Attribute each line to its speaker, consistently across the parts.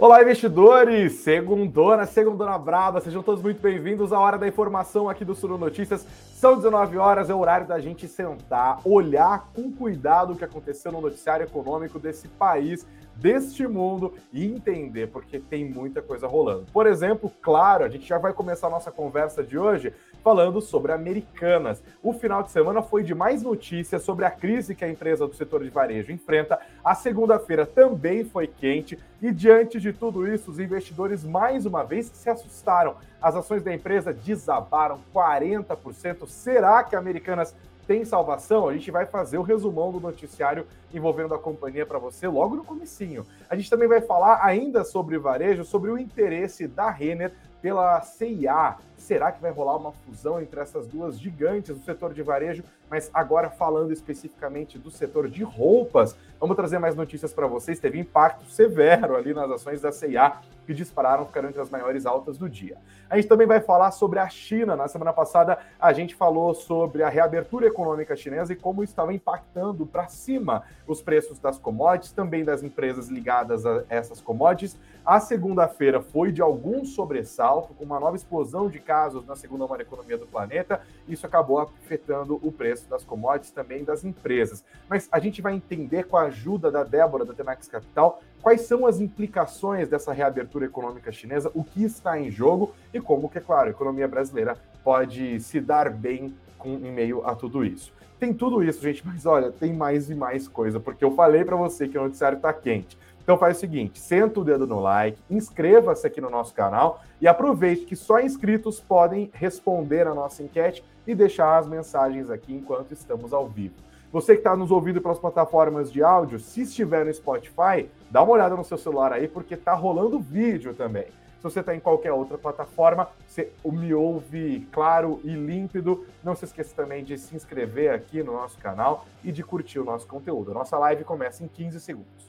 Speaker 1: Olá, investidores! Segundona, segundona braba, sejam todos muito bem-vindos à Hora da Informação aqui do Suru Notícias. São 19 horas, é o horário da gente sentar, olhar com cuidado o que aconteceu no noticiário econômico desse país, deste mundo e entender, porque tem muita coisa rolando. Por exemplo, claro, a gente já vai começar a nossa conversa de hoje falando sobre Americanas. O final de semana foi de mais notícias sobre a crise que a empresa do setor de varejo enfrenta. A segunda-feira também foi quente e diante de tudo isso, os investidores mais uma vez se assustaram. As ações da empresa desabaram 40%. Será que a Americanas tem salvação? A gente vai fazer o resumão do noticiário envolvendo a companhia para você logo no comecinho. A gente também vai falar ainda sobre varejo, sobre o interesse da Renner pela CIA. Será que vai rolar uma fusão entre essas duas gigantes do setor de varejo? Mas agora falando especificamente do setor de roupas, vamos trazer mais notícias para vocês. Teve impacto severo ali nas ações da CIA que dispararam, ficaram entre as maiores altas do dia. A gente também vai falar sobre a China. Na semana passada, a gente falou sobre a reabertura econômica chinesa e como estava impactando para cima os preços das commodities, também das empresas ligadas a essas commodities. A segunda-feira foi de algum sobressalto, com uma nova explosão de casos na segunda maior economia do planeta. Isso acabou afetando o preço das commodities, também das empresas. Mas a gente vai entender com a ajuda da Débora, da Tenax Capital, quais são as implicações dessa reabertura econômica chinesa, o que está em jogo e como que, é claro, a economia brasileira pode se dar bem com, em meio a tudo isso. Tem tudo isso, gente, mas olha, tem mais e mais coisa, porque eu falei para você que o noticiário está quente. Então faz o seguinte, senta o dedo no like, inscreva-se aqui no nosso canal e aproveite que só inscritos podem responder a nossa enquete e deixar as mensagens aqui enquanto estamos ao vivo. Você que está nos ouvindo pelas plataformas de áudio, se estiver no Spotify, dá uma olhada no seu celular aí, porque está rolando vídeo também. Se você está em qualquer outra plataforma, você me ouve claro e límpido. Não se esqueça também de se inscrever aqui no nosso canal e de curtir o nosso conteúdo. A nossa live começa em 15 segundos.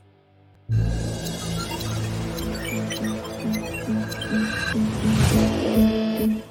Speaker 1: Thank you.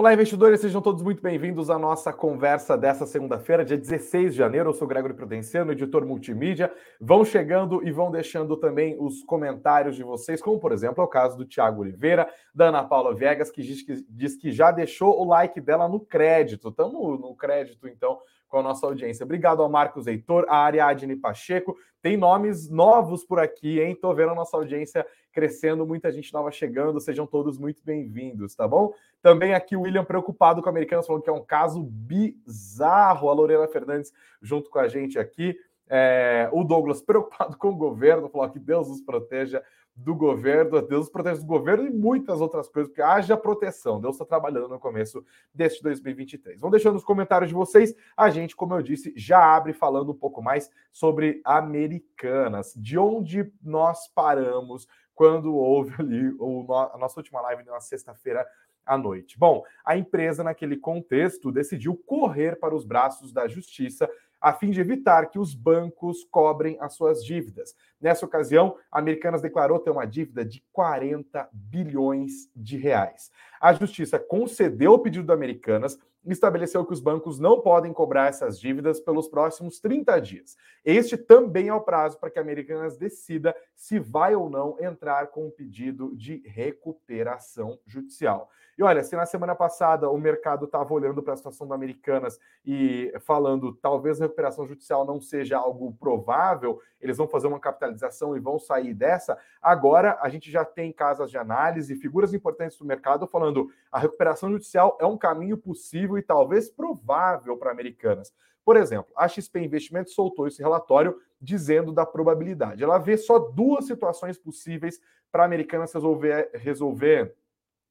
Speaker 1: Olá, investidores, sejam todos muito bem-vindos à nossa conversa dessa segunda-feira, dia 16 de janeiro. Eu sou Gregory Prudenciano, editor multimídia. Vão chegando e vão deixando também os comentários de vocês, como por exemplo é o caso do Tiago Oliveira, da Ana Paula Viegas, que diz, que diz que já deixou o like dela no crédito. Estamos no crédito, então, com a nossa audiência. Obrigado ao Marcos Heitor, a Ariadne Pacheco. Tem nomes novos por aqui, hein? Tô vendo a nossa audiência crescendo, muita gente nova chegando. Sejam todos muito bem-vindos, tá bom? Também aqui o William preocupado com o americano, falando que é um caso bizarro. A Lorena Fernandes junto com a gente aqui. É, o Douglas preocupado com o governo, falou que Deus nos proteja do governo, Deus protege do governo e muitas outras coisas, porque haja proteção. Deus está trabalhando no começo deste 2023. Vão deixando os comentários de vocês. A gente, como eu disse, já abre falando um pouco mais sobre Americanas, de onde nós paramos quando houve ali o, a nossa última live na sexta-feira à noite. Bom, a empresa, naquele contexto, decidiu correr para os braços da justiça a fim de evitar que os bancos cobrem as suas dívidas. Nessa ocasião, a Americanas declarou ter uma dívida de 40 bilhões de reais. A justiça concedeu o pedido da Americanas estabeleceu que os bancos não podem cobrar essas dívidas pelos próximos 30 dias. Este também é o prazo para que a Americanas decida se vai ou não entrar com um pedido de recuperação judicial. E olha, se na semana passada o mercado estava olhando para a situação da Americanas e falando talvez a recuperação judicial não seja algo provável, eles vão fazer uma capitalização e vão sair dessa, agora a gente já tem casas de análise, figuras importantes do mercado falando a recuperação judicial é um caminho possível e talvez provável para Americanas. Por exemplo, a XP Investimentos soltou esse relatório dizendo da probabilidade. Ela vê só duas situações possíveis para Americanas resolver, resolver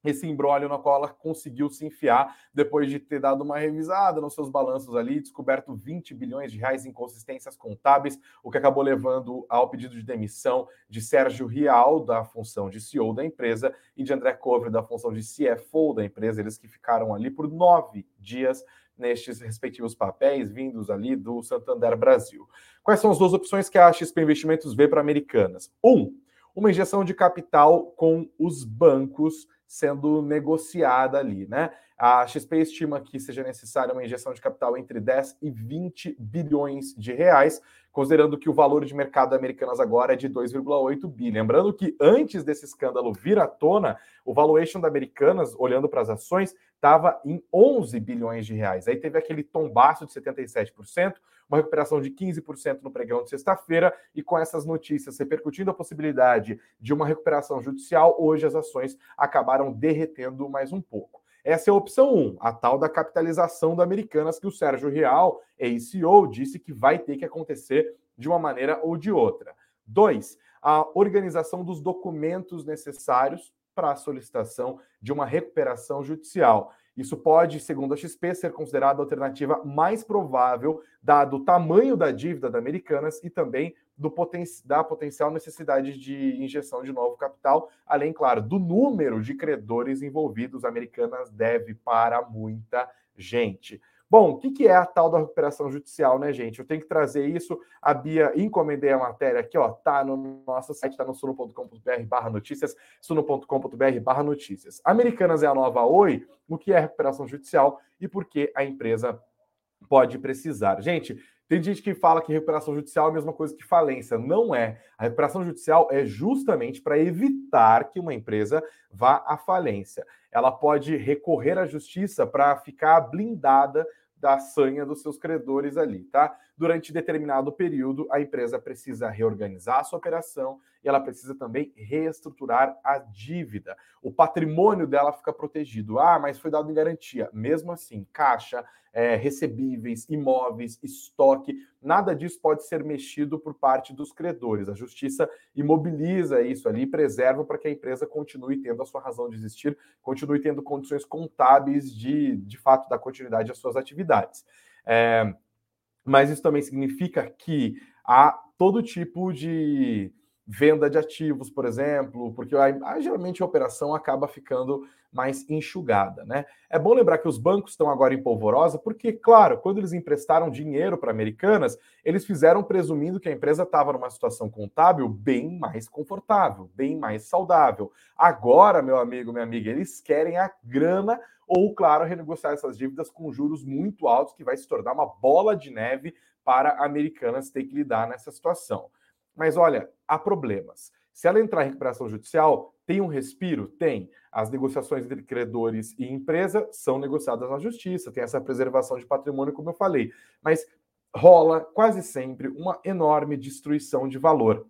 Speaker 1: esse embrólio na qual ela conseguiu se enfiar depois de ter dado uma revisada nos seus balanços ali, descoberto 20 bilhões de reais em inconsistências contábeis, o que acabou levando ao pedido de demissão de Sérgio Rial, da função de CEO da empresa, e de André Cover, da função de CFO da empresa, eles que ficaram ali por nove dias nestes respectivos papéis vindos ali do Santander Brasil. Quais são as duas opções que a XP Investimentos vê para Americanas? Um, uma injeção de capital com os bancos sendo negociada ali, né? A XP estima que seja necessária uma injeção de capital entre 10 e 20 bilhões de reais, considerando que o valor de mercado Americanas agora é de 2,8 bi. Lembrando que antes desse escândalo vir à tona, o valuation da Americanas, olhando para as ações, estava em 11 bilhões de reais. Aí teve aquele tombaço de 77%, uma recuperação de 15% no pregão de sexta-feira, e com essas notícias repercutindo a possibilidade de uma recuperação judicial, hoje as ações acabaram derretendo mais um pouco. Essa é a opção 1, a tal da capitalização da Americanas, que o Sérgio Real, ex-CEO, disse que vai ter que acontecer de uma maneira ou de outra. 2. A organização dos documentos necessários para a solicitação de uma recuperação judicial. Isso pode, segundo a XP, ser considerada a alternativa mais provável, dado o tamanho da dívida da Americanas e também do poten da potencial necessidade de injeção de novo capital, além, claro, do número de credores envolvidos. Americanas deve para muita gente. Bom, o que, que é a tal da recuperação judicial, né, gente? Eu tenho que trazer isso. A Bia encomendei a matéria aqui, ó, tá no nosso site, tá no suno.com.br barra notícias, suno.com.br barra notícias. Americanas é a nova Oi, o que é recuperação judicial e por que a empresa pode precisar. Gente, tem gente que fala que recuperação judicial é a mesma coisa que falência. Não é. A recuperação judicial é justamente para evitar que uma empresa vá à falência. Ela pode recorrer à justiça para ficar blindada da sanha dos seus credores ali, tá? Durante determinado período, a empresa precisa reorganizar a sua operação e ela precisa também reestruturar a dívida. O patrimônio dela fica protegido. Ah, mas foi dado em garantia. Mesmo assim, caixa, é, recebíveis, imóveis, estoque, nada disso pode ser mexido por parte dos credores. A justiça imobiliza isso ali, preserva para que a empresa continue tendo a sua razão de existir, continue tendo condições contábeis de, de fato, da continuidade das suas atividades. É, mas isso também significa que há todo tipo de venda de ativos, por exemplo, porque a, a, geralmente a operação acaba ficando mais enxugada, né? É bom lembrar que os bancos estão agora em polvorosa, porque, claro, quando eles emprestaram dinheiro para Americanas, eles fizeram presumindo que a empresa estava numa situação contábil bem mais confortável, bem mais saudável. Agora, meu amigo, minha amiga, eles querem a grana ou, claro, renegociar essas dívidas com juros muito altos, que vai se tornar uma bola de neve para Americanas ter que lidar nessa situação. Mas olha, há problemas. Se ela entrar em recuperação judicial, tem um respiro? Tem. As negociações entre credores e empresa são negociadas na justiça, tem essa preservação de patrimônio, como eu falei. Mas rola quase sempre uma enorme destruição de valor.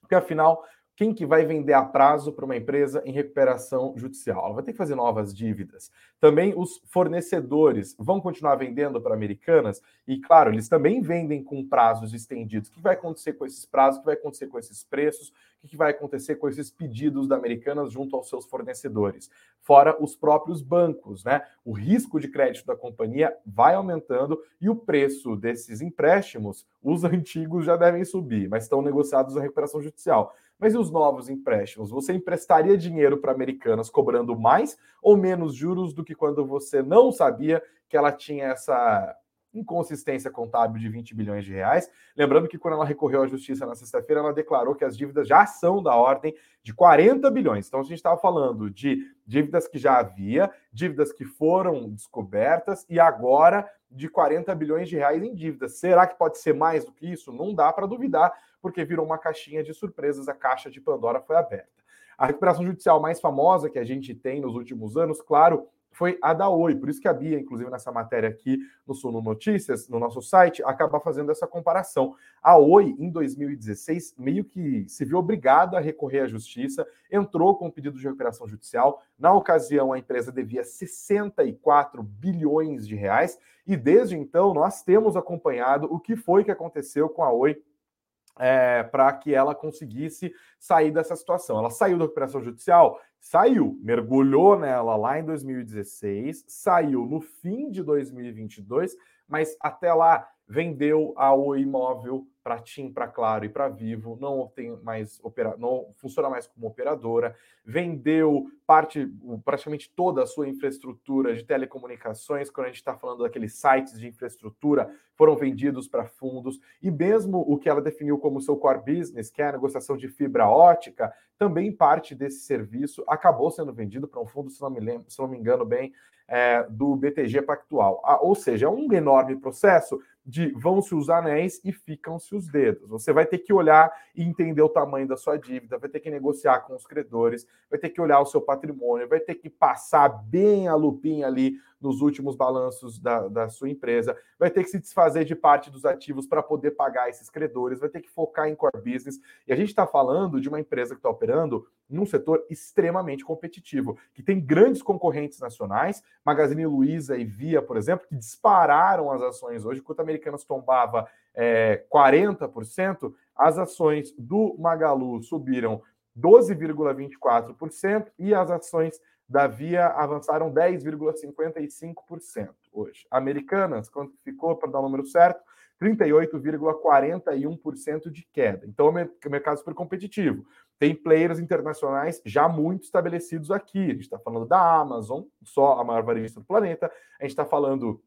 Speaker 1: Porque afinal, quem que vai vender a prazo para uma empresa em recuperação judicial? Ela vai ter que fazer novas dívidas. Também os fornecedores vão continuar vendendo para americanas e, claro, eles também vendem com prazos estendidos. O que vai acontecer com esses prazos? O que vai acontecer com esses preços? O que vai acontecer com esses pedidos da americanas junto aos seus fornecedores? Fora os próprios bancos, né? O risco de crédito da companhia vai aumentando e o preço desses empréstimos, os antigos já devem subir, mas estão negociados na recuperação judicial. Mas e os novos empréstimos? Você emprestaria dinheiro para americanas cobrando mais ou menos juros do que quando você não sabia que ela tinha essa inconsistência contábil de 20 bilhões de reais. Lembrando que quando ela recorreu à justiça na sexta-feira, ela declarou que as dívidas já são da ordem de 40 bilhões. Então a gente estava falando de dívidas que já havia, dívidas que foram descobertas e agora de 40 bilhões de reais em dívidas. Será que pode ser mais do que isso? Não dá para duvidar, porque virou uma caixinha de surpresas, a caixa de Pandora foi aberta. A recuperação judicial mais famosa que a gente tem nos últimos anos, claro, foi a da Oi. Por isso que a Bia, inclusive nessa matéria aqui no Suno Notícias, no nosso site, acaba fazendo essa comparação. A Oi, em 2016, meio que se viu obrigada a recorrer à justiça, entrou com um pedido de recuperação judicial. Na ocasião, a empresa devia 64 bilhões de reais, e desde então nós temos acompanhado o que foi que aconteceu com a Oi é, para que ela conseguisse sair dessa situação. Ela saiu da recuperação judicial? Saiu, mergulhou nela lá em 2016, saiu no fim de 2022, mas até lá vendeu o imóvel para TIM, para Claro e para Vivo, não tem mais opera, não funciona mais como operadora, vendeu parte, praticamente toda a sua infraestrutura de telecomunicações, quando a gente está falando daqueles sites de infraestrutura, foram vendidos para fundos, e mesmo o que ela definiu como seu core business, que é a negociação de fibra ótica, também parte desse serviço acabou sendo vendido para um fundo, se não me, lembro, se não me engano bem, é, do BTG Pactual. Ah, ou seja, é um enorme processo de vão-se os anéis e ficam-se os dedos. Você vai ter que olhar e entender o tamanho da sua dívida, vai ter que negociar com os credores, vai ter que olhar o seu patrimônio, vai ter que passar bem a lupinha ali nos últimos balanços da, da sua empresa, vai ter que se desfazer de parte dos ativos para poder pagar esses credores, vai ter que focar em core business. E a gente está falando de uma empresa que está operando num setor extremamente competitivo, que tem grandes concorrentes nacionais, Magazine Luiza e Via, por exemplo, que dispararam as ações hoje, enquanto Americanas tombava é, 40%, as ações do Magalu subiram 12,24% e as ações da Via avançaram 10,55% hoje. Americanas, quanto ficou, para dar o número certo, 38,41% de queda. Então, é um mercado super competitivo. Tem players internacionais já muito estabelecidos aqui. A gente está falando da Amazon, só a maior varejista do planeta. A gente está falando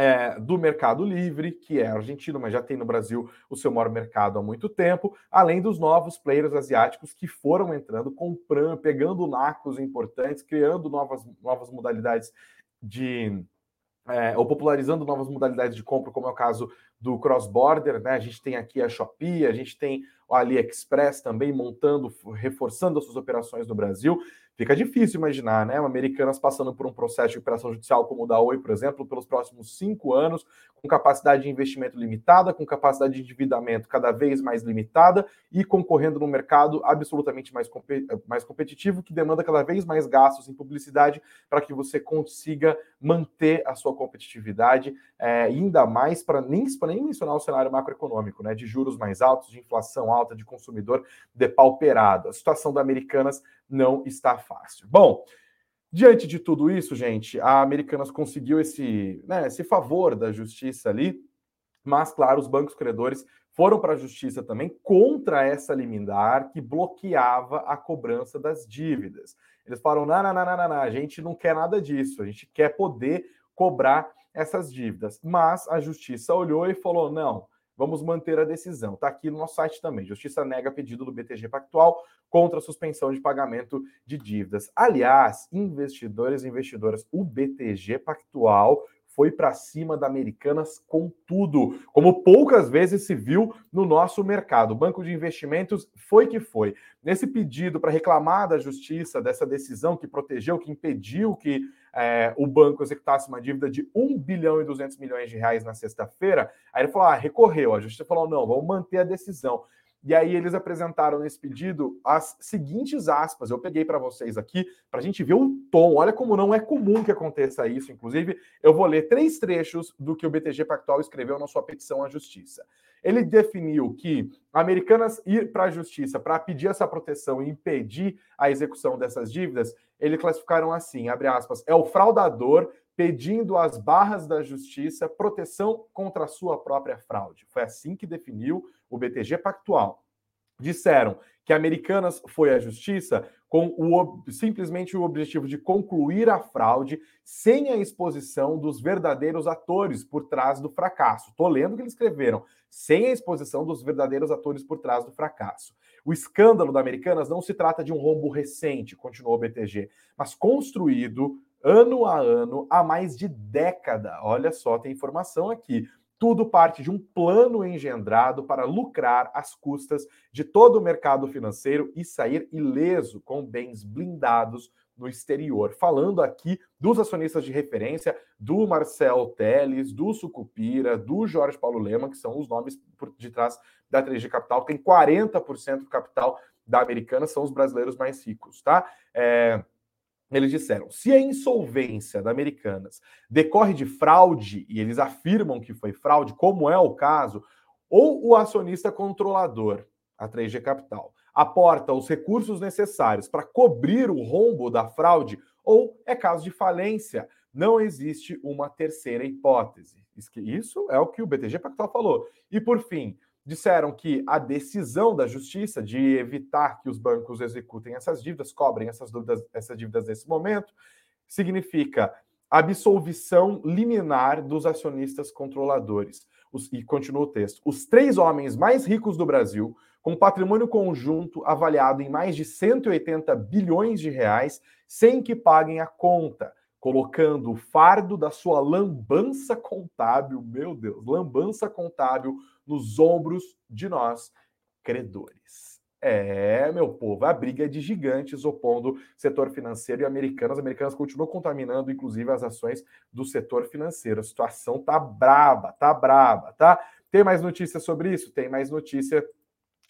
Speaker 1: é, do Mercado Livre, que é argentino, mas já tem no Brasil o seu maior mercado há muito tempo, além dos novos players asiáticos que foram entrando, comprando, pegando nacos importantes, criando novas, novas modalidades de. É, ou popularizando novas modalidades de compra, como é o caso do cross-border, né? A gente tem aqui a Shopee, a gente tem o AliExpress também montando, reforçando as suas operações no Brasil. Fica difícil imaginar, né? Americanas passando por um processo de operação judicial como o da Oi, por exemplo, pelos próximos cinco anos, com capacidade de investimento limitada, com capacidade de endividamento cada vez mais limitada e concorrendo num mercado absolutamente mais, mais competitivo, que demanda cada vez mais gastos em publicidade para que você consiga manter a sua competitividade, é, ainda mais para nem, nem mencionar o cenário macroeconômico, né? De juros mais altos, de inflação alta, de consumidor depauperado. A situação da Americanas não está fácil. Bom, diante de tudo isso, gente, a Americanas conseguiu esse, né, esse favor da justiça ali, mas, claro, os bancos credores foram para a justiça também contra essa liminar que bloqueava a cobrança das dívidas. Eles falaram: não, não, não, não, não, a gente não quer nada disso, a gente quer poder cobrar essas dívidas. Mas a justiça olhou e falou: não, Vamos manter a decisão. Está aqui no nosso site também. Justiça nega pedido do BTG Pactual contra a suspensão de pagamento de dívidas. Aliás, investidores e investidoras, o BTG Pactual foi para cima da Americanas com tudo, como poucas vezes se viu no nosso mercado. O banco de investimentos foi que foi. Nesse pedido para reclamar da justiça dessa decisão que protegeu, que impediu que é, o banco executasse uma dívida de 1 bilhão e 200 milhões de reais na sexta-feira, aí ele falou: ah, recorreu. A justiça falou: não, vamos manter a decisão. E aí eles apresentaram nesse pedido as seguintes aspas. Eu peguei para vocês aqui para a gente ver o tom. Olha como não é comum que aconteça isso. Inclusive, eu vou ler três trechos do que o BTG Pactual escreveu na sua petição à Justiça. Ele definiu que americanas ir para a Justiça para pedir essa proteção e impedir a execução dessas dívidas, eles classificaram assim, abre aspas, é o fraudador pedindo às barras da justiça proteção contra a sua própria fraude. Foi assim que definiu o BTG Pactual. Disseram que Americanas foi à justiça com o, simplesmente o objetivo de concluir a fraude sem a exposição dos verdadeiros atores por trás do fracasso. Estou lendo o que eles escreveram. Sem a exposição dos verdadeiros atores por trás do fracasso. O escândalo da Americanas não se trata de um rombo recente, continuou o BTG, mas construído ano a ano, há mais de década. Olha só, tem informação aqui. Tudo parte de um plano engendrado para lucrar às custas de todo o mercado financeiro e sair ileso com bens blindados no exterior. Falando aqui dos acionistas de referência, do Marcel Teles, do Sucupira, do Jorge Paulo Lema, que são os nomes por de trás da 3G Capital, tem 40% do capital da Americana, são os brasileiros mais ricos, tá? É, eles disseram: se a insolvência da Americanas decorre de fraude, e eles afirmam que foi fraude, como é o caso, ou o acionista controlador, a 3G Capital, aporta os recursos necessários para cobrir o rombo da fraude, ou é caso de falência. Não existe uma terceira hipótese. Isso é o que o BTG Pactual falou. E por fim, disseram que a decisão da justiça de evitar que os bancos executem essas dívidas, cobrem essas, dúvidas, essas dívidas nesse momento, significa absolvição liminar dos acionistas controladores. os, e continua o texto. Os três homens mais ricos do Brasil, com patrimônio conjunto avaliado em mais de 180 bilhões de reais, sem que paguem a conta, colocando o fardo da sua lambança contábil, meu Deus, lambança contábil nos ombros de nós, credores. É, meu povo, a briga é de gigantes opondo setor financeiro e americanos. As americanas continuam contaminando, inclusive, as ações do setor financeiro. A situação tá braba, tá braba, tá? Tem mais notícias sobre isso? Tem mais notícia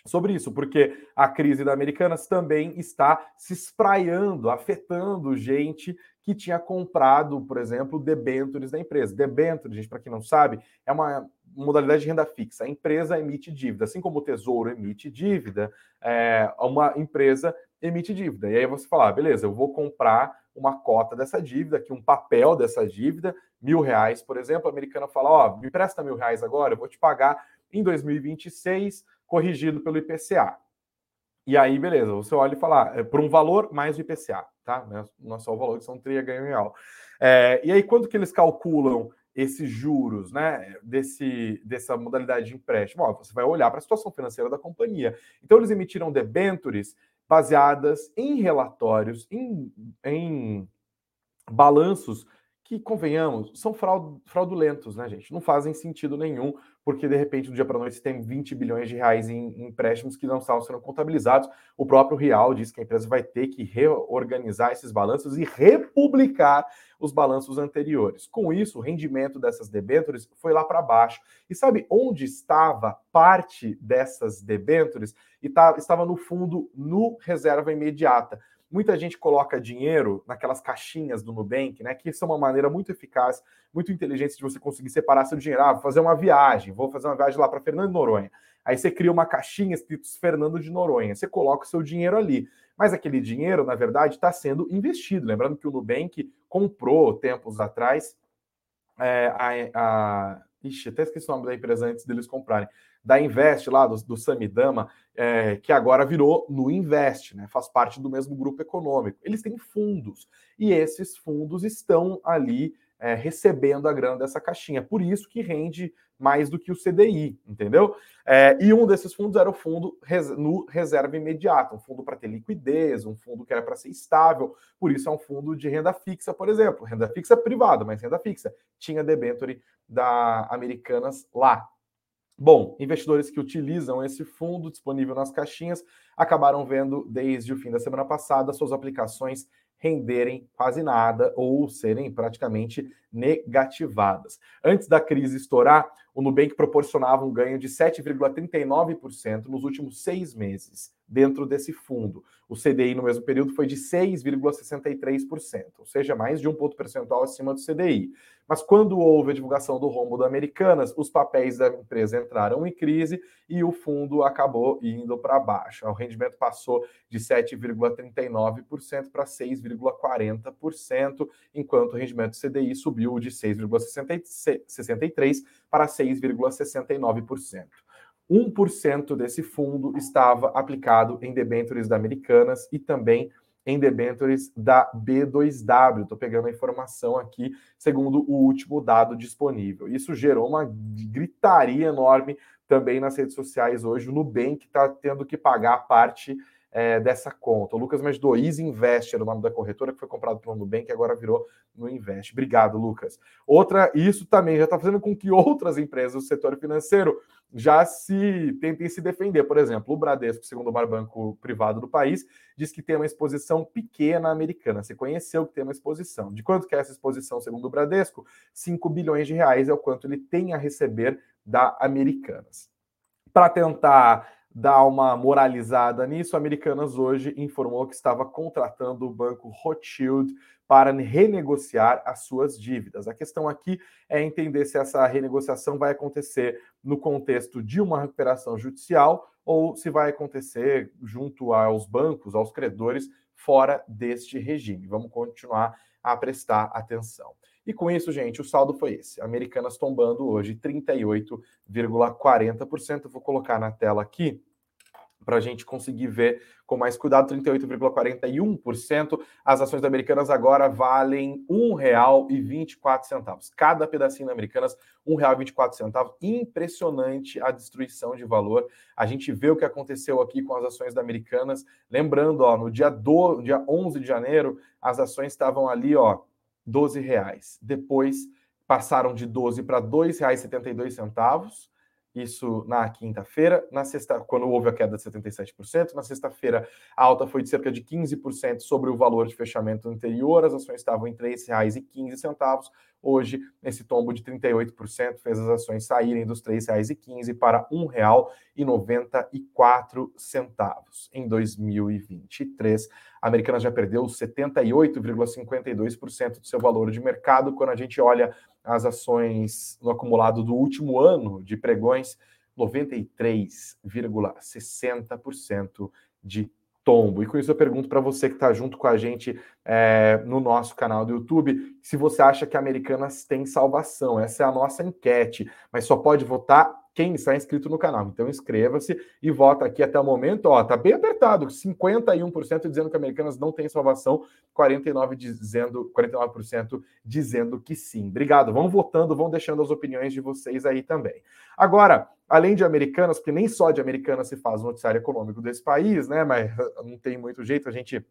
Speaker 1: sobre isso, porque a crise da Americanas também está se espraiando, afetando gente que tinha comprado, por exemplo, debêntures da empresa. Debêntures, gente, para quem não sabe, é uma modalidade de renda fixa. A empresa emite dívida, assim como o Tesouro emite dívida, é, uma empresa emite dívida. E aí você fala, ah, beleza, eu vou comprar uma cota dessa dívida, aqui um papel dessa dívida, mil reais, por exemplo. A americana fala, ó, oh, me empresta mil reais agora, eu vou te pagar em 2026, corrigido pelo IPCA. E aí, beleza, você olha e fala, ah, é por um valor mais o IPCA, tá? Não é só o valor que são tria ganho real. É, e aí, quanto que eles calculam esses juros, né, desse, dessa modalidade de empréstimo? Você vai olhar para a situação financeira da companhia. Então, eles emitiram debêntures baseadas em relatórios, em, em balanços que, convenhamos, são fraudulentos, né, gente? Não fazem sentido nenhum, porque de repente, do dia para noite, você tem 20 bilhões de reais em, empréstimos que não estavam sendo contabilizados. O próprio Real diz que a empresa vai ter que reorganizar esses balanços e republicar os balanços anteriores. Com isso, o rendimento dessas debêntures foi lá para baixo. E sabe onde estava parte dessas debêntures? E tá, estava no fundo no reserva imediata. Muita gente coloca dinheiro naquelas caixinhas do Nubank, né? Que são uma maneira muito eficaz, muito inteligente de você conseguir separar seu dinheiro. Ah, vou fazer uma viagem, vou fazer uma viagem lá para Fernando de Noronha. Aí você cria uma caixinha escrito Fernando de Noronha. Você coloca o seu dinheiro ali. Mas aquele dinheiro, na verdade, está sendo investido. Lembrando que o Nubank comprou tempos atrás é, a, a. Ixi, até esqueci o nome da empresa antes deles comprarem da Invest lá, do, do Samidama, é, que agora virou no Invest, né? Faz parte do mesmo grupo econômico. Eles têm fundos e esses fundos estão ali é, recebendo a grana dessa caixinha. Por isso que rende mais do que o CDI, entendeu? É, e um desses fundos era o fundo res, no reserva imediata, um fundo para ter liquidez, um fundo que era para ser estável. Por isso é um fundo de renda fixa, por exemplo, renda fixa privada, mas renda fixa. Tinha debenture da Americanas lá. Bom, investidores que utilizam esse fundo disponível nas caixinhas acabaram vendo desde o fim da semana passada suas aplicações renderem quase nada ou serem praticamente negativadas. Antes da crise estourar, o Nubank proporcionava um ganho de 7,39% nos últimos seis meses dentro desse fundo. O CDI no mesmo período foi de 6,63%, ou seja, mais de um ponto percentual acima do CDI. Mas quando houve a divulgação do rombo da Americanas, os papéis da empresa entraram em crise e o fundo acabou indo para baixo. O rendimento passou de 7,39% para 6,40%, enquanto o rendimento do CDI subiu de 6,63% para 6,69%. 1% desse fundo estava aplicado em debêntures da Americanas e também em debêntures da B2W. Estou pegando a informação aqui, segundo o último dado disponível. Isso gerou uma gritaria enorme também nas redes sociais hoje. O Nubank está tendo que pagar parte é, dessa conta. O Lucas me ajudou. Easy Invest era o nome da corretora que foi comprado pelo Nubank e agora virou no Invest. Obrigado, Lucas. Outra, isso também já está fazendo com que outras empresas do setor financeiro já se tentem se defender. Por exemplo, o Bradesco, segundo o maior banco privado do país, diz que tem uma exposição pequena americana. Você conheceu que tem uma exposição. De quanto que é essa exposição, segundo o Bradesco? 5 bilhões de reais é o quanto ele tem a receber da Americanas. Para tentar dar uma moralizada nisso, Americanas hoje informou que estava contratando o banco Rothschild para renegociar as suas dívidas. A questão aqui é entender se essa renegociação vai acontecer no contexto de uma recuperação judicial ou se vai acontecer junto aos bancos, aos credores, fora deste regime. Vamos continuar a prestar atenção. E com isso, gente, o saldo foi esse. Americanas tombando hoje 38,40%. Vou colocar na tela aqui para a gente conseguir ver com mais cuidado, 38,41%. As ações americanas agora valem R$ 1,24. Cada pedacinho da Americanas, R$ 1,24. Impressionante a destruição de valor. A gente vê o que aconteceu aqui com as ações da Americanas. Lembrando, ó, no dia, do, dia 11 de janeiro, as ações estavam ali, ó, 12. Reais. Depois passaram de 12 para R$ 2,72 isso na quinta-feira, na sexta, quando houve a queda de 77%, na sexta-feira a alta foi de cerca de 15% sobre o valor de fechamento anterior, as ações estavam em R$ 3,15, hoje esse tombo de 38% fez as ações saírem dos R$ 3,15 para R$ 1,94. Em 2023, a Americana já perdeu 78,52% do seu valor de mercado, quando a gente olha as ações no acumulado do último ano de pregões, 93,60% de tombo. E com isso eu pergunto para você que está junto com a gente é, no nosso canal do YouTube, se você acha que Americanas tem salvação. Essa é a nossa enquete, mas só pode votar quem está inscrito no canal. Então inscreva-se e vota aqui até o momento. Ó, tá bem apertado, 51% dizendo que Americanas não tem salvação, 49 dizendo, 49% dizendo que sim. Obrigado. Vão votando, vão deixando as opiniões de vocês aí também. Agora, além de Americanas, porque nem só de Americanas se faz o noticiário econômico desse país, né? Mas não tem muito jeito, a gente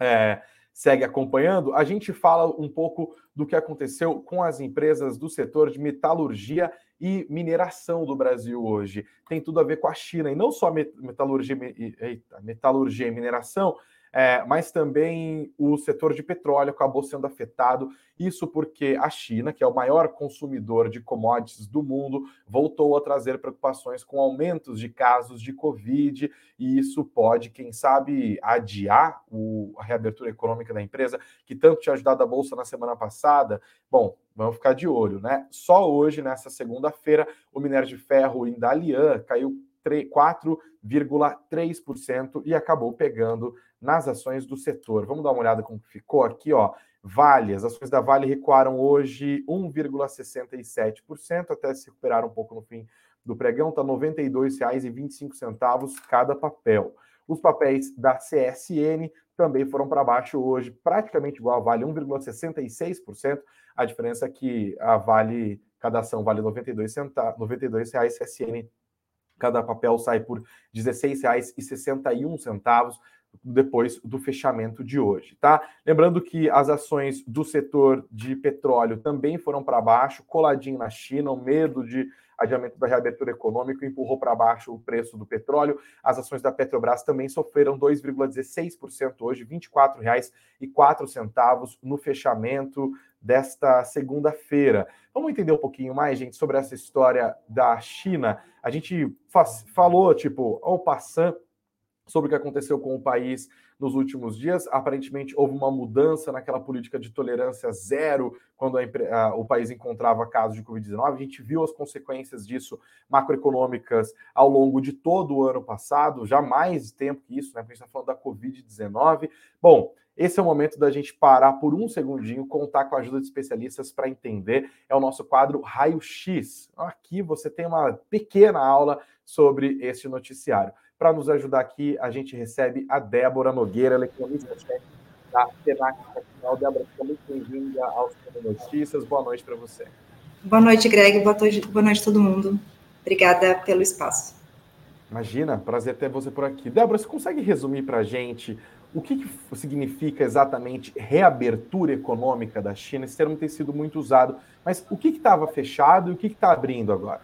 Speaker 1: é, segue acompanhando, a gente fala um pouco do que aconteceu com as empresas do setor de metalurgia e mineração do Brasil hoje. Tem tudo a ver com a China, e não só metalurgia, eita, metalurgia e mineração, é, mas também o setor de petróleo acabou sendo afetado. Isso porque a China, que é o maior consumidor de commodities do mundo, voltou a trazer preocupações com aumentos de casos de Covid, e isso pode, quem sabe, adiar o, a reabertura econômica da empresa, que tanto tinha ajudado a Bolsa na semana passada. Bom, vamos ficar de olho, né? Só hoje, nessa segunda-feira, o minério de ferro em Dalian caiu 4,3% e acabou pegando nas ações do setor. Vamos dar uma olhada como ficou aqui, ó. Vale, as ações da Vale recuaram hoje 1,67%, até se recuperar um pouco no fim do pregão, está R$ 92,25 cada papel. Os papéis da CSN também foram para baixo hoje, praticamente igual a Vale, 1,66%. A diferença é que a Vale, cada ação vale R$ 92, centavos, 92 reais, CSN Cada papel sai por R$ 16,61 depois do fechamento de hoje, tá? Lembrando que as ações do setor de petróleo também foram para baixo, coladinho na China, o medo de adiamento da reabertura econômica empurrou para baixo o preço do petróleo. As ações da Petrobras também sofreram 2,16% hoje, R$ 24,04 no fechamento desta segunda-feira. Vamos entender um pouquinho mais, gente, sobre essa história da China. A gente falou, tipo, ao passando sobre o que aconteceu com o país nos últimos dias. Aparentemente, houve uma mudança naquela política de tolerância zero quando a, a, o país encontrava casos de Covid-19. A gente viu as consequências disso macroeconômicas ao longo de todo o ano passado, já mais tempo que isso, né? Porque a gente está falando da Covid-19. Bom, esse é o momento da gente parar por um segundinho, contar com a ajuda de especialistas para entender. É o nosso quadro Raio X. Aqui você tem uma pequena aula sobre este noticiário. Para nos ajudar aqui, a gente recebe a Débora Nogueira, ela é economista-chefe da Senac Capital. Débora, seja muito bem-vinda ao Sistema Notícias. Boa noite para você.
Speaker 2: Boa noite, Greg. Boa noite, boa noite a todo mundo. Obrigada pelo espaço.
Speaker 1: Imagina, prazer ter você por aqui. Débora, você consegue resumir para a gente o que, que, significa exatamente reabertura econômica da China? Esse termo tem sido muito usado, mas o que estava fechado e o que está abrindo agora?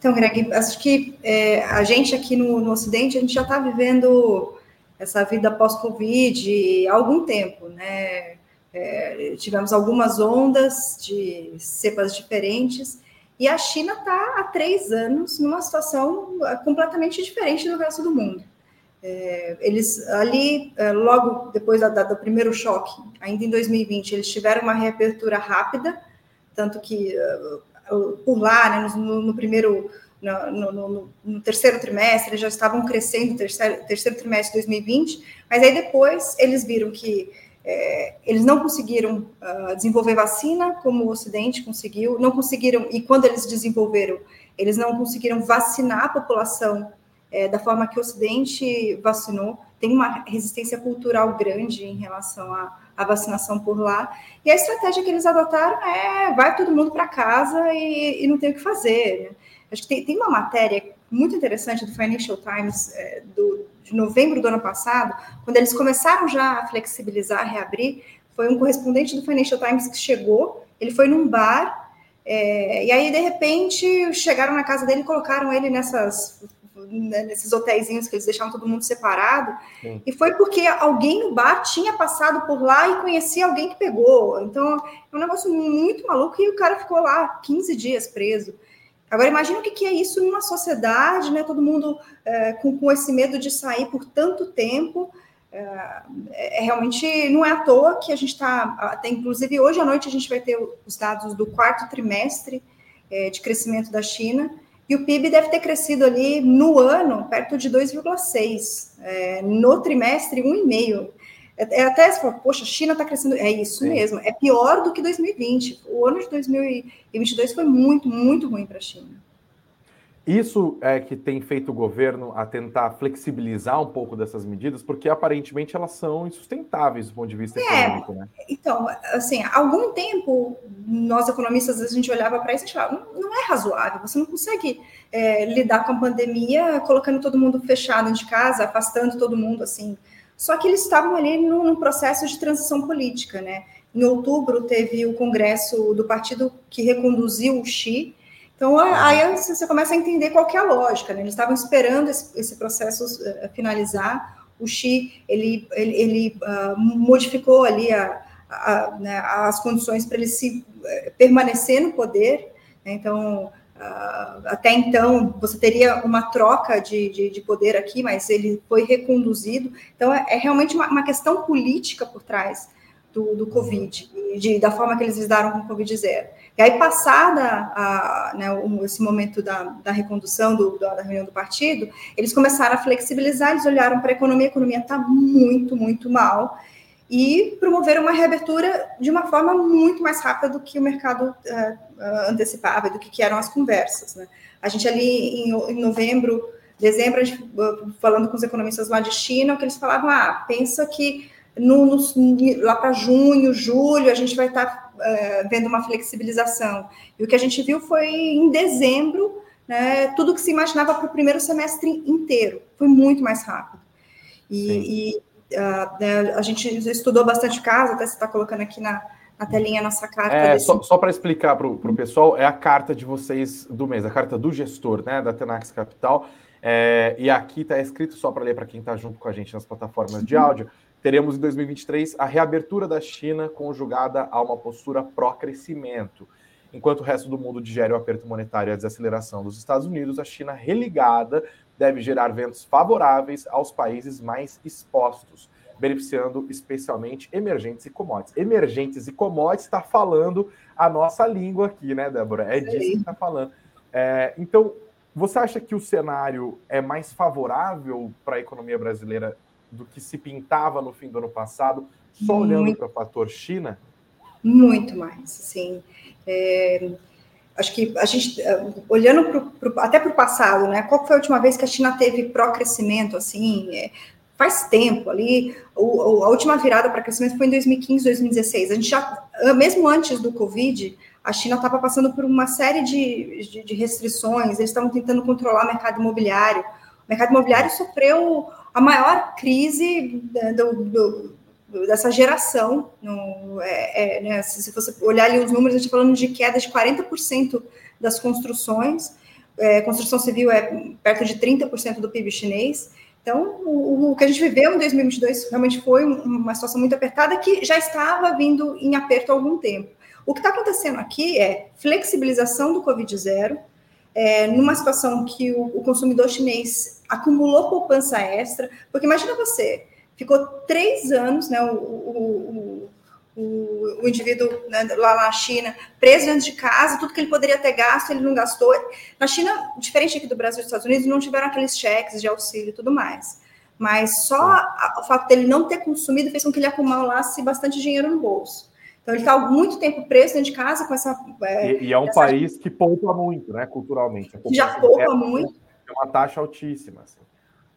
Speaker 2: Então, Greg, acho que é, a gente aqui no, no, Ocidente, a gente já está vivendo essa vida pós-Covid há algum tempo, né? É, tivemos algumas ondas de cepas diferentes, e a China está há três anos numa situação é, completamente diferente do resto do mundo. É, eles ali, é, logo depois da, do primeiro choque, ainda em 2020, eles tiveram uma reabertura rápida, tanto que por lá, né, no, no primeiro, no, no, no, terceiro trimestre, eles já estavam crescendo, terceiro, terceiro trimestre de 2020, mas aí depois eles viram que é, eles não conseguiram uh, desenvolver vacina como o Ocidente conseguiu, não conseguiram, e quando eles desenvolveram, eles não conseguiram vacinar a população é, da forma que o Ocidente vacinou, tem uma resistência cultural grande em relação à, à, vacinação por lá. E a estratégia que eles adotaram é vai todo mundo para casa e, e, não tem o que fazer. Né? Acho que tem, tem, uma matéria muito interessante do Financial Times é, do, de novembro do ano passado, quando eles começaram já a flexibilizar, a reabrir. Foi um correspondente do Financial Times que chegou, ele foi num bar, é, e aí, de repente, chegaram na casa dele e colocaram ele nessas né, nesses hotéisinhos que eles deixavam todo mundo separado, Sim. e foi porque alguém no bar tinha passado por lá e conhecia alguém que pegou. Então, é um negócio muito maluco e o cara ficou lá 15 dias preso. Agora, imagina o que é isso numa sociedade, né? Todo mundo é, com, com esse medo de sair por tanto tempo. É, é, realmente não é à toa que a gente está. Até inclusive hoje à noite a gente vai ter os dados do quarto trimestre é, de crescimento da China. E o PIB deve ter crescido ali no ano perto de 2,6, é, no trimestre 1,5. É, é até se for, poxa, a China está crescendo. É isso Sim. mesmo, é pior do que 2020. O ano de 2022 foi muito, muito ruim para a China.
Speaker 1: Isso é que tem feito o governo a tentar flexibilizar um pouco dessas medidas, porque aparentemente elas são insustentáveis do ponto de vista é, econômico, né?
Speaker 2: Então, assim, há algum tempo, nós economistas, a gente olhava para isso e a gente falava, não, não, é razoável, você não consegue é, lidar com a pandemia colocando todo mundo fechado de casa, afastando todo mundo, assim. Só que eles estavam ali num, num processo de transição política, né? Em outubro teve o congresso do partido que reconduziu o Xi, então, aí você começa a entender qual é a lógica, né? Eles estavam esperando esse, esse processo uh, finalizar. O Xi, ele, ele, ele uh, modificou ali a, a, né, as condições para ele se uh, permanecer no poder. Né? Então, até então, você teria uma troca de, de, de, poder aqui, mas ele foi reconduzido. Então, é, é realmente uma, uma, questão política por trás do, do Covid, de, da forma que eles lidaram com o Covid zero. E aí, passada a, né, esse momento da, da recondução do, da reunião do partido, eles começaram a flexibilizar, eles olharam para a economia, a economia está muito, muito mal, e promoveram uma reabertura de uma forma muito mais rápida do que o mercado uh, antecipava, do que, que, eram as conversas. Né? A gente ali em, em novembro, dezembro, gente, falando com os economistas lá de China, que eles falavam, ah, pensa que no, no, lá para junho, julho, a gente vai estar tá, uh, vendo uma flexibilização. E o que a gente viu foi em dezembro, né, tudo que se imaginava para o primeiro semestre inteiro. Foi muito mais rápido. E, e uh, né, a gente estudou bastante caso, até você está colocando aqui na, na telinha nossa carta.
Speaker 1: É, desse... Só, só para explicar para o pessoal, é a carta de vocês do mês, a carta do gestor, né, da Tenax Capital. É, e aqui está escrito, só para ler para quem está junto com a gente nas plataformas de áudio, teremos em 2023 a reabertura da China conjugada a uma postura pró-crescimento. Enquanto o resto do mundo digere o aperto monetário e a desaceleração dos Estados Unidos, a China religada deve gerar ventos favoráveis aos países mais expostos, beneficiando especialmente emergentes e commodities. Emergentes e commodities está falando a nossa língua aqui, né, Débora? É disso que está falando. É, então, você acha que o cenário é mais favorável para a economia brasileira do que se pintava no fim do ano passado, só Muito. olhando para o fator China?
Speaker 2: Muito mais, sim. É, acho que a gente, é, olhando pro, pro, até para o passado, né? Qual foi a última vez que a China teve pró-crescimento, assim? É, faz tempo ali, o, a última virada para crescimento foi em 2015, 2016. A gente já, mesmo antes do Covid, a China estava passando por uma série de, de, de restrições, eles estavam tentando controlar o mercado imobiliário. O mercado imobiliário sofreu a maior crise né, do, do, dessa geração. No, é, é, né, se, você olhar ali os números, a gente está falando de queda de 40% das construções. É, construção civil é perto de 30% do PIB chinês. Então, o, o, que a gente viveu em 2022 realmente foi uma situação muito apertada que já estava vindo em aperto há algum tempo. O que está acontecendo aqui é flexibilização do Covid zero, é, numa situação que o, o, consumidor chinês acumulou poupança extra, porque imagina você, ficou três anos, né, o, o, o, o indivíduo né, lá na China, preso dentro de casa, tudo que ele poderia ter gasto, ele não gastou. Na China, diferente aqui do Brasil e dos Estados Unidos, não tiveram aqueles cheques de auxílio e tudo mais. Mas só a, o fato dele não ter consumido fez com que ele acumulasse bastante dinheiro no bolso. Então ele está muito tempo preso dentro de casa com essa.
Speaker 1: É, e, e, é um
Speaker 2: essa...
Speaker 1: país que poupa muito, né, culturalmente.
Speaker 2: Já poupa é, muito.
Speaker 1: É uma taxa altíssima. Assim.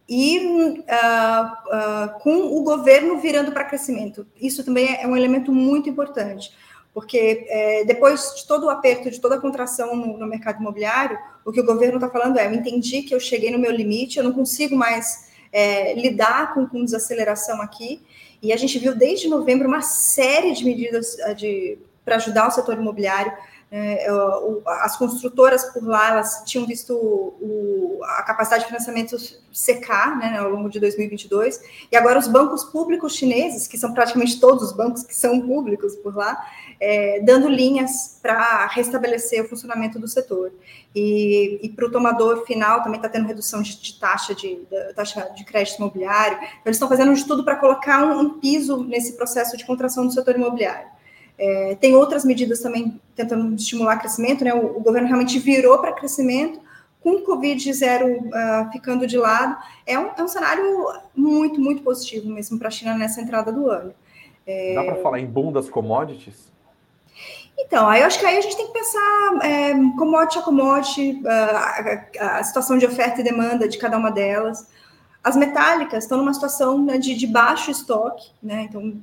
Speaker 2: E uh, uh, com o governo virando para crescimento. Isso também é um elemento muito importante, porque é, depois de todo o aperto, de toda a contração no, no mercado imobiliário, o que o governo está falando é: eu entendi que eu cheguei no meu limite, eu não consigo mais é, lidar com, com desaceleração aqui. E a gente viu desde novembro uma série de medidas de, para ajudar o setor imobiliário. É, as construtoras por lá elas tinham visto o, a capacidade de financiamento secar né, ao longo de 2022, e agora os bancos públicos chineses, que são praticamente todos os bancos que são públicos por lá, é, dando linhas para restabelecer o funcionamento do setor. E, e para o tomador final também está tendo redução de, de taxa de, de, taxa de crédito imobiliário. Então, eles estão fazendo de tudo para colocar um, um piso nesse processo de contração do setor imobiliário. É, tem outras medidas também tentando estimular crescimento, né? O, o governo realmente virou para crescimento, com o Covid zero uh, ficando de lado, é um, é um cenário muito, muito positivo mesmo para a China nessa entrada do ano.
Speaker 1: É... Dá para falar em boom das commodities?
Speaker 2: Então, aí eu acho que aí a gente tem que pensar é, commodity a commodity, a, a, a, situação de oferta e demanda de cada uma delas. As metálicas estão numa situação né, de, de baixo estoque, né? Então,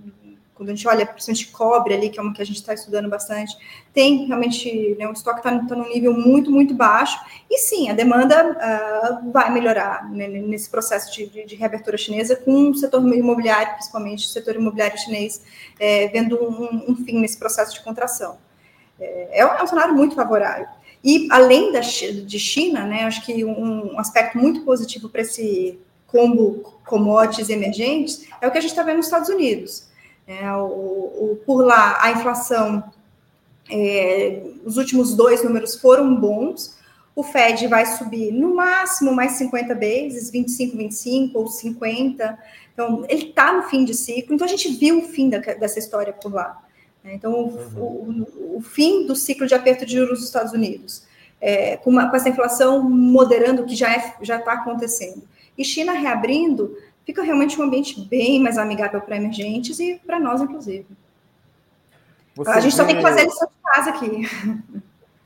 Speaker 2: quando a gente olha, principalmente cobre ali, que é uma que a gente está estudando bastante, tem realmente, né, o estoque está tá num nível muito, muito baixo, e sim, a demanda uh, vai melhorar né, nesse processo de, de, de, reabertura chinesa, com o setor imobiliário, principalmente o setor imobiliário chinês, é, vendo um, um, fim nesse processo de contração. É, é, um, é cenário muito favorável. E além da, de China, né, acho que um, um aspecto muito positivo para esse combo commodities emergentes é o que a gente está vendo nos Estados Unidos. É, o, o, por lá, a inflação, é, os últimos dois números foram bons. O Fed vai subir no máximo mais 50 bases, 25, 25 ou 50. Então, ele está no fim de ciclo. Então, a gente viu o fim da, dessa história por lá. Né? Então, uhum. o, o, fim do ciclo de aperto de juros dos Estados Unidos, é, com, uma, com, essa inflação moderando, que já é, está acontecendo. E China reabrindo, fica realmente um ambiente bem mais amigável para emergentes e para nós, inclusive. Você a gente vê... só tem que fazer lição de casa aqui.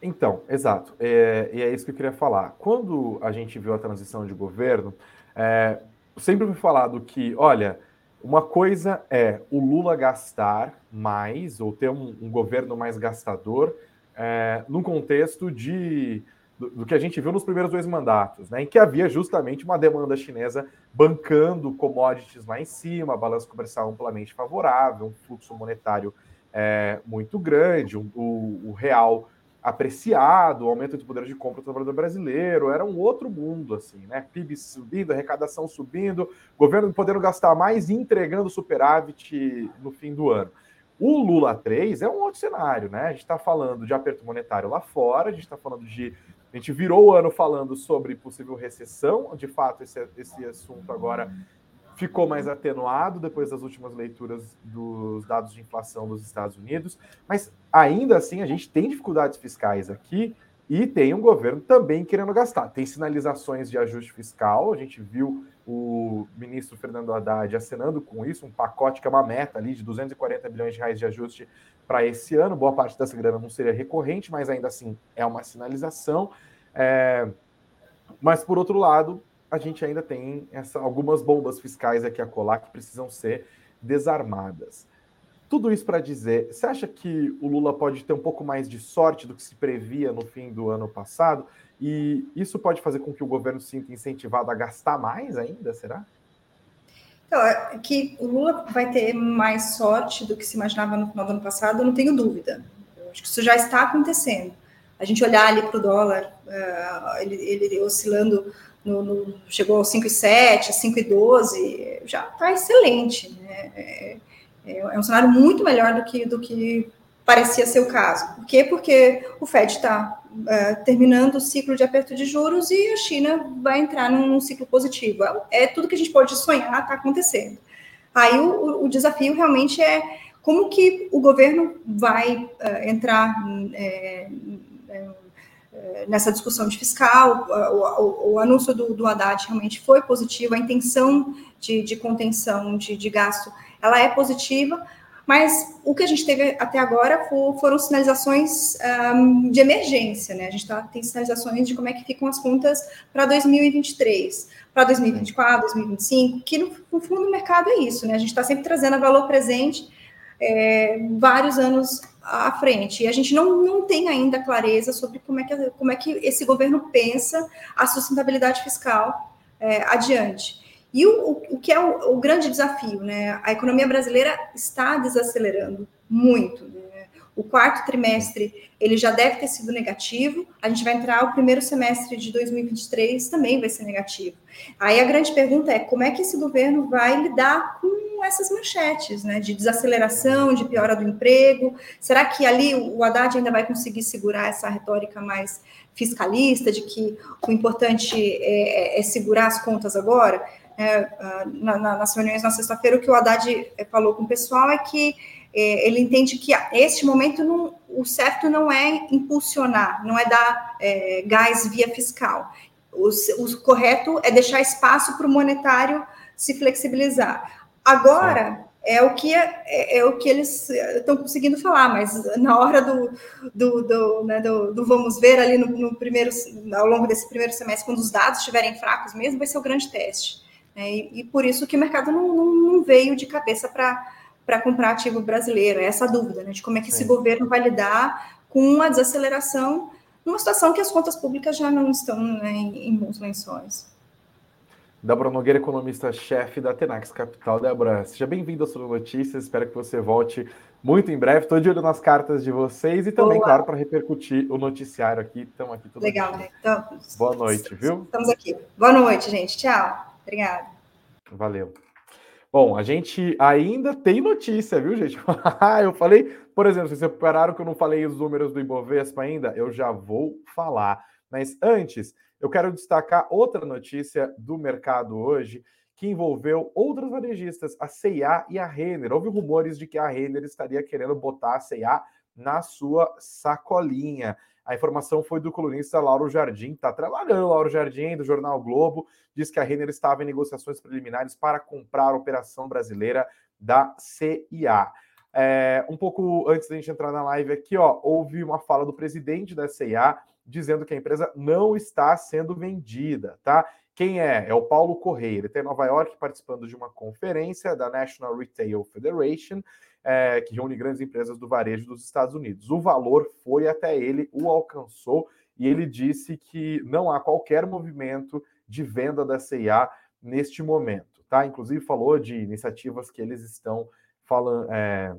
Speaker 1: Então, exato. É, e é isso que eu queria falar. Quando a gente viu a transição de governo, é, sempre foi falado que, olha, uma coisa é o Lula gastar mais, ou ter um, um governo mais gastador, é, num contexto de do, do, que a gente viu nos primeiros dois mandatos, né, em que havia justamente uma demanda chinesa bancando commodities lá em cima, balanço comercial amplamente favorável, um fluxo monetário é, muito grande, um, o, o, real apreciado, o aumento de poder de compra do trabalhador brasileiro, era um outro mundo, assim, né? PIB subindo, arrecadação subindo, governo podendo gastar mais e entregando superávit no fim do ano. O Lula 3 é um outro cenário, né? A gente está falando de aperto monetário lá fora, a gente está falando de a gente virou o ano falando sobre possível recessão, de fato, esse, esse assunto agora ficou mais atenuado depois das últimas leituras dos dados de inflação dos Estados Unidos, mas ainda assim a gente tem dificuldades fiscais aqui e tem um governo também querendo gastar. Tem sinalizações de ajuste fiscal, a gente viu o ministro Fernando Haddad acenando com isso, um pacote que é uma meta ali de 240 bilhões de reais de ajuste para esse ano. Boa parte dessa grana não seria recorrente, mas ainda assim é uma sinalização. É... Mas, por outro lado, a gente ainda tem essa, algumas bombas fiscais aqui a colar que precisam ser desarmadas. Tudo isso para dizer, você acha que o Lula pode ter um pouco mais de sorte do que se previa no fim do ano passado? E isso pode fazer com que o governo se sinta incentivado a gastar mais ainda, será?
Speaker 2: Então, é que o Lula vai ter mais sorte do que se imaginava no final do ano passado, eu não tenho dúvida. Eu acho que isso já está acontecendo. A gente olhar ali para o dólar, uh, ele, ele, oscilando, no, no, chegou aos 5,7, 5,12, já está excelente. Né? É, é, é, um cenário muito melhor do que, do que parecia ser o caso. Por quê? Porque o Fed está uh, terminando o ciclo de aperto de juros e a China vai entrar num, ciclo positivo. É, é, tudo que a gente pode sonhar está acontecendo. Aí o, o, desafio realmente é como que o governo vai uh, entrar é, nessa discussão de fiscal. O, o, o anúncio do, do, Haddad realmente foi positivo, a intenção de, de contenção de, de gasto ela é positiva, Mas o que a gente teve até agora foram sinalizações um, de emergência, né? A gente tá, tem sinalizações de como é que ficam as contas para 2023, para 2024, 2025, que no, no, fundo o mercado é isso, né? A gente está sempre trazendo a valor presente é, vários anos à frente. E a gente não, não tem ainda clareza sobre como é, que, como é que esse governo pensa a sustentabilidade fiscal é, adiante. E o, o, que é o, o, grande desafio, né? A economia brasileira está desacelerando muito. Né? O quarto trimestre ele já deve ter sido negativo. A gente vai entrar o primeiro semestre de 2023 também vai ser negativo. Aí a grande pergunta é como é que esse governo vai lidar com essas manchetes, né? De desaceleração, de piora do emprego. Será que ali o Haddad ainda vai conseguir segurar essa retórica mais fiscalista de que o importante é, é, é segurar as contas agora? É, na, nas reuniões na sexta-feira, o que o Haddad é, falou com o pessoal é que é, ele entende que este momento não, o certo não é impulsionar, não é dar é, gás via fiscal. O, o, correto é deixar espaço para o monetário se flexibilizar. Agora é o que é, é, é, o que eles estão conseguindo falar, mas na hora do, do, do, né, do, do vamos ver ali no, no, primeiro, ao longo desse primeiro semestre, quando os dados estiverem fracos mesmo, vai ser o grande teste. Né? E, e, por isso que o mercado não, não, não veio de cabeça para comprar ativo brasileiro. É essa dúvida né, de como é que esse é. governo vai lidar com uma desaceleração numa situação que as contas públicas já não estão né, em, em bons lençóis.
Speaker 1: Débora Nogueira, economista-chefe da Tenax Capital. Débora, seja bem-vinda ao Sobre Notícias. Espero que você volte muito em breve. Estou de olho nas cartas de vocês e também, Boa. claro, para repercutir o noticiário aqui. Estamos aqui
Speaker 2: tudo Legal,
Speaker 1: né?
Speaker 2: Então,
Speaker 1: Boa noite, viu?
Speaker 2: Estamos aqui. Boa noite, gente. Tchau. Obrigada.
Speaker 1: Valeu. Bom, a gente ainda tem notícia, viu, gente? eu falei, por exemplo, vocês repararam que eu não falei os números do Ibovespa ainda? Eu já vou falar. Mas antes, eu quero destacar outra notícia do mercado hoje que envolveu outras varejistas, a CIA e a Renner. Houve rumores de que a Renner estaria querendo botar a CIA na sua sacolinha. A informação foi do colunista Lauro Jardim, está trabalhando, Lauro Jardim, do Jornal Globo, diz que a Renner estava em negociações preliminares para comprar a operação brasileira da CIA. É, um pouco antes da gente entrar na live aqui, ó, houve uma fala do presidente da CIA dizendo que a empresa não está sendo vendida, tá? Quem é? É o Paulo Correia. Ele está em Nova York participando de uma conferência da National Retail Federation é, que reúne grandes empresas do varejo dos Estados Unidos. O valor foi até ele, o alcançou, e ele disse que não há qualquer movimento de venda da CIA neste momento. Tá? Inclusive falou de iniciativas que eles estão falando, é,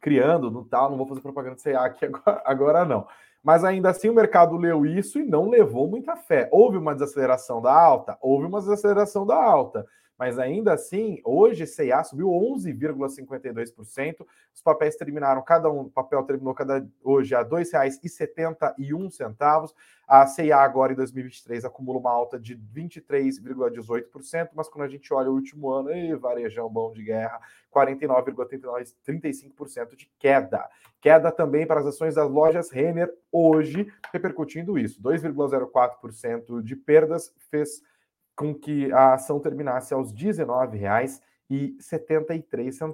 Speaker 1: criando no tal. Não vou fazer propaganda de CIA aqui agora, agora não. Mas ainda assim o mercado leu isso e não levou muita fé. Houve uma desaceleração da alta? Houve uma desaceleração da alta mas ainda assim, hoje CA subiu 11,52%. Os papéis terminaram, cada um, papel terminou cada, hoje a R$ 2,71. A CIA agora em 2023 acumula uma alta de 23,18%, mas quando a gente olha o último ano, ei, varejão bom de guerra, 49,35% de queda. Queda também para as ações das lojas Renner hoje, repercutindo isso. 2,04% de perdas fez com que a ação terminasse aos R$ 19,73.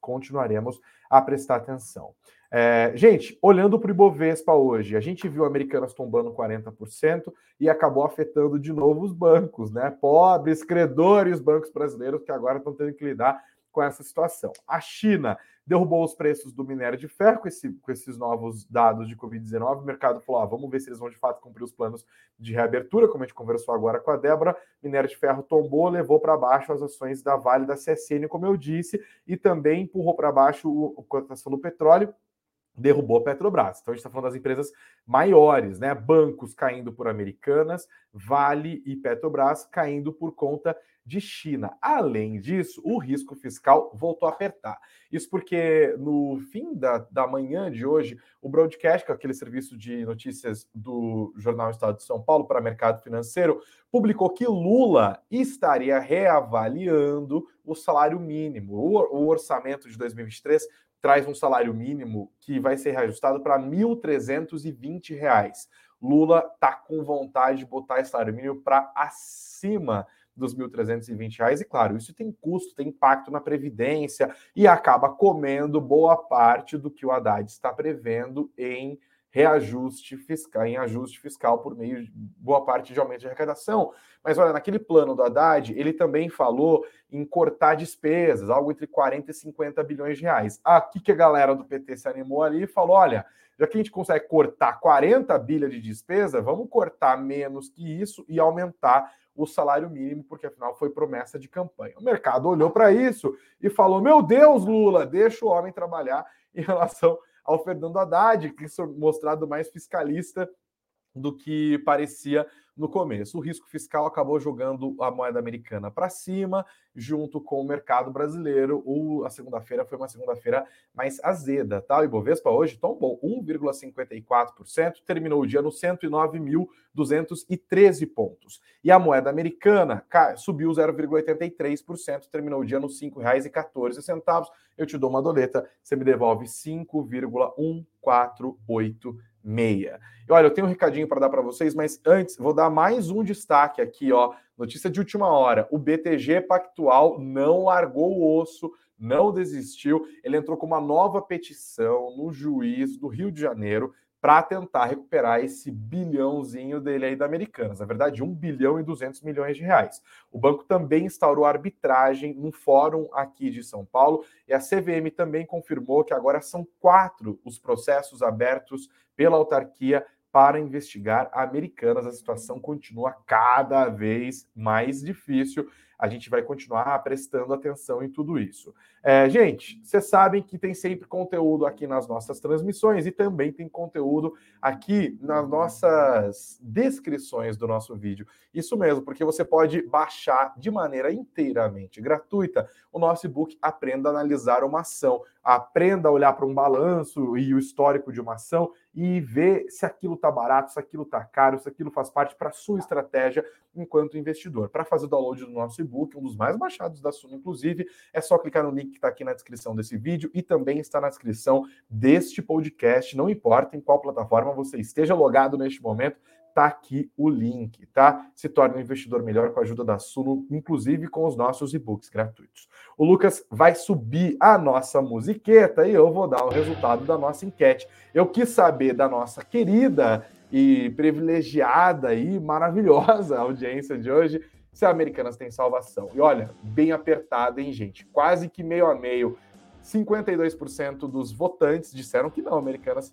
Speaker 1: Continuaremos a prestar atenção. É, gente, olhando para o Ibovespa hoje, a gente viu Americanas tombando 40% e acabou afetando de novo os bancos, né? Pobres, credores, bancos brasileiros que agora estão tendo que lidar com essa situação. A China derrubou os preços do minério de ferro com, esse, com esses novos dados de Covid-19. O mercado falou: ah, vamos ver se eles vão de fato cumprir os planos de reabertura, como a gente conversou agora com a Débora. Minério de ferro tombou, levou para baixo as ações da Vale da CSN, como eu disse, e também empurrou para baixo a cotação do petróleo derrubou a Petrobras. Então a gente está falando das empresas maiores, né? Bancos caindo por Americanas, Vale e Petrobras caindo por conta de China. Além disso, o risco fiscal voltou a apertar. Isso porque no fim da, da manhã de hoje, o Broadcast, que é aquele serviço de notícias do Jornal Estado de São Paulo para mercado financeiro, publicou que Lula estaria reavaliando o salário mínimo. O, o orçamento de 2023 traz um salário mínimo que vai ser reajustado para R$ 1.320. Lula está com vontade de botar esse salário mínimo para acima dos R$ 1.320. E claro, isso tem custo, tem impacto na previdência e acaba comendo boa parte do que o Haddad está prevendo em reajuste fiscal, em ajuste fiscal por meio de boa parte de aumento de arrecadação. Mas olha, naquele plano do Haddad, ele também falou em cortar despesas, algo entre 40 e 50 bilhões de reais. Aqui que a galera do PT se animou ali e falou: olha, já que a gente consegue cortar 40 bilhas de despesa, vamos cortar menos que isso e aumentar o salário mínimo, porque afinal foi promessa de campanha. O mercado olhou para isso e falou: meu Deus, Lula, deixa o homem trabalhar em relação ao Fernando Haddad, que é mostrado mais fiscalista do que parecia no começo. O risco fiscal acabou jogando a moeda americana para cima, junto com o mercado brasileiro. O, a segunda-feira foi uma segunda-feira mais azeda, tá? O Ibovespa hoje tombou 1,54%, terminou o dia no 109.213 pontos. E a moeda americana subiu 0,83%, terminou o dia no R$ 5,14. Eu te dou uma doleta, você me devolve 5,148 meia. E olha, eu tenho um recadinho para dar para vocês, mas antes vou dar mais um destaque aqui, ó. Notícia de última hora: o BTG Pactual não largou o osso, não desistiu. Ele entrou com uma nova petição no juiz do Rio de Janeiro para tentar recuperar esse bilhãozinho dele aí da Americanas. Na verdade, 1 bilhão e 200 milhões de reais. O banco também instaurou arbitragem no fórum aqui de São Paulo e a CVM também confirmou que agora são quatro os processos abertos pela autarquia para investigar Americanas. A situação continua cada vez mais difícil a gente vai continuar prestando atenção em tudo isso. É, gente, vocês sabem que tem sempre conteúdo aqui nas nossas transmissões e também tem conteúdo aqui nas nossas descrições do nosso vídeo. Isso mesmo, porque você pode baixar de maneira inteiramente gratuita o nosso e-book Aprenda a Analisar uma Ação. Aprenda a olhar para um balanço e o histórico de uma ação e ver se aquilo está barato, se aquilo está caro, se aquilo faz parte para a sua estratégia enquanto investidor. Para fazer o download do nosso e-book, um dos mais baixados da Suno, inclusive, é só clicar no link que está aqui na descrição desse vídeo e também está na descrição deste podcast. Não importa em qual plataforma você esteja logado neste momento, tá aqui o link, tá? Se torne um investidor melhor com a ajuda da Suno, inclusive com os nossos e-books gratuitos. O Lucas vai subir a nossa musiqueta e eu vou dar o resultado da nossa enquete. Eu quis saber da nossa querida e privilegiada e maravilhosa audiência de hoje se a Americanas tem salvação. E olha, bem apertada, hein, gente? Quase que meio a meio. 52% dos votantes disseram que não, Americanas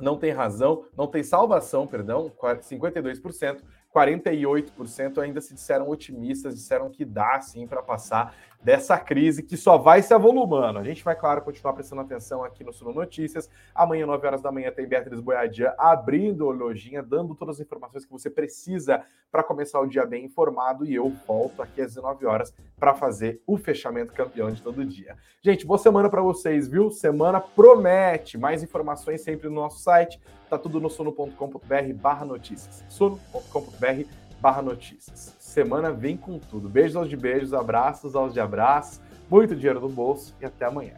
Speaker 1: não tem razão, não tem salvação, perdão, 52%. 48% ainda se disseram otimistas, disseram que dá sim para passar dessa crise que só vai se avolumando. A gente vai, claro, continuar prestando atenção aqui no Suno Notícias. Amanhã, 9 horas da manhã, tem Beatriz Boiadia abrindo a lojinha, dando todas as informações que você precisa para começar o dia bem informado. E eu volto aqui às 19 horas para fazer o fechamento campeão de todo dia. Gente, boa semana para vocês, viu? Semana promete. Mais informações sempre no nosso site. Tá tudo no sono.com.br barra notícias. sono.com.br barra notícias semana vem com tudo. Beijos aos de beijos, abraços aos de abraços, muito dinheiro no bolso e até amanhã.